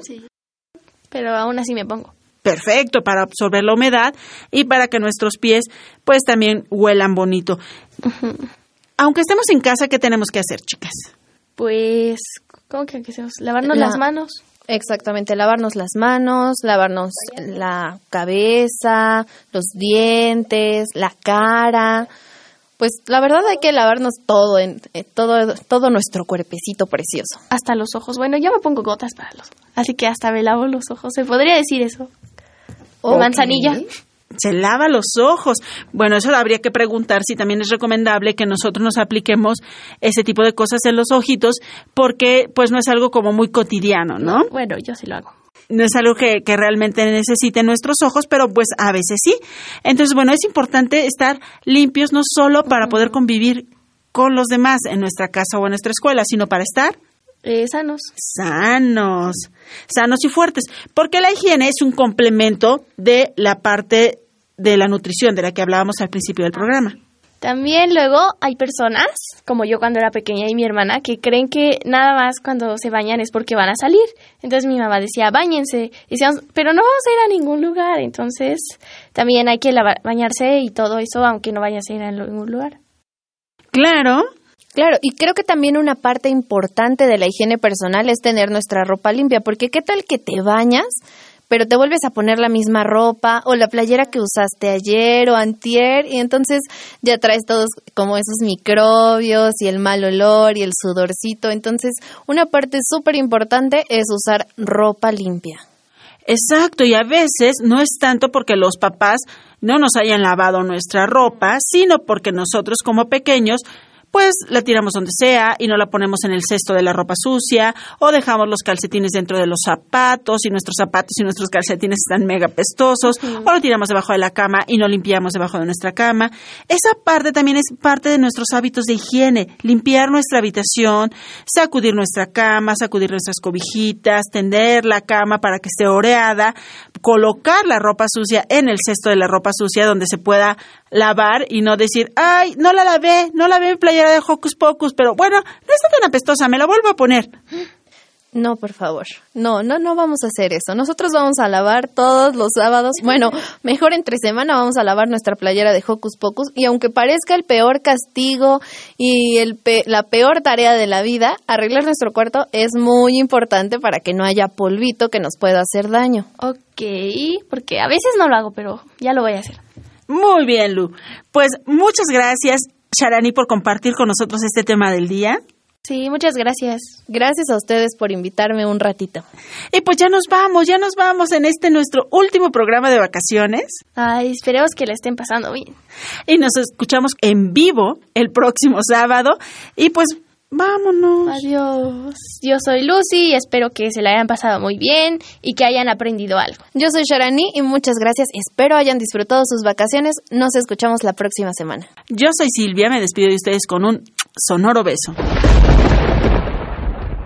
Pero aún así me pongo. Perfecto, para absorber la humedad y para que nuestros pies pues también huelan bonito. Aunque estemos en casa, ¿qué tenemos que hacer, chicas? Pues, ¿cómo que qué hacemos? Lavarnos La- las manos. Exactamente, lavarnos las manos, lavarnos la cabeza, los dientes, la cara. Pues la verdad hay que lavarnos todo, en, eh, todo, todo nuestro cuerpecito precioso. Hasta los ojos. Bueno, yo me pongo gotas para los Así que hasta me lavo los ojos. ¿Se podría decir eso? O manzanilla. Se lava los ojos. Bueno, eso habría que preguntar si también es recomendable que nosotros nos apliquemos ese tipo de cosas en los ojitos, porque pues no es algo como muy cotidiano, ¿no? Bueno, yo sí lo hago. no es algo que, que realmente necesiten nuestros ojos, pero pues a veces sí. Entonces, bueno, es importante estar limpios no solo para poder convivir con los demás en nuestra casa o en nuestra escuela, sino para estar Eh, sanos. sanos, sanos y fuertes, porque la higiene es un complemento de la parte de la nutrición de la que hablábamos al principio del programa. También luego hay personas, como yo cuando era pequeña y mi hermana, que creen que nada más cuando se bañan es porque van a salir. Entonces mi mamá decía, bañense. Y decíamos, pero no vamos a ir a ningún lugar. Entonces también hay que lavar- bañarse y todo eso, aunque no vayas a ir a ningún lugar. Claro. Claro, y creo que también una parte importante de la higiene personal es tener nuestra ropa limpia, porque qué tal que te bañas, pero te vuelves a poner la misma ropa o la playera que usaste ayer o antier, y entonces ya traes todos como esos microbios y el mal olor y el sudorcito. Entonces, una parte súper importante es usar ropa limpia. Exacto, y a veces no es tanto porque los papás no nos hayan lavado nuestra ropa, sino porque nosotros como pequeños pues la tiramos donde sea y no la ponemos en el cesto de la ropa sucia o dejamos los calcetines dentro de los zapatos y nuestros zapatos y nuestros calcetines están mega pestosos o lo tiramos debajo de la cama y no limpiamos debajo de nuestra cama. Esa parte también es parte de nuestros hábitos de higiene, limpiar nuestra habitación, sacudir nuestra cama, sacudir nuestras cobijitas, tender la cama para que esté oreada, colocar la ropa sucia en el cesto de la ropa sucia donde se pueda lavar y no decir, ay, no la lavé, no lavé mi playera de Hocus Pocus, pero bueno, no está tan apestosa, me la vuelvo a poner. No, por favor. No, no, no vamos a hacer eso. Nosotros vamos a lavar todos los sábados. Bueno, (laughs) mejor entre semana vamos a lavar nuestra playera de Hocus Pocus. Y aunque parezca el peor castigo y el pe- la peor tarea de la vida, arreglar nuestro cuarto es muy importante para que no haya polvito que nos pueda hacer daño. Ok, porque a veces no lo hago, pero ya lo voy a hacer. Muy bien, Lu. Pues muchas gracias, Sharani, por compartir con nosotros este tema del día. Sí, muchas gracias. Gracias a ustedes por invitarme un ratito. Y pues ya nos vamos, ya nos vamos en este nuestro último programa de vacaciones. Ay, esperemos que le estén pasando bien. Y nos escuchamos en vivo el próximo sábado. Y pues vámonos. Adiós. Yo soy Lucy y espero que se la hayan pasado muy bien y que hayan aprendido algo. Yo soy Sharani y muchas gracias. Espero hayan disfrutado sus vacaciones. Nos escuchamos la próxima semana. Yo soy Silvia, me despido de ustedes con un sonoro beso.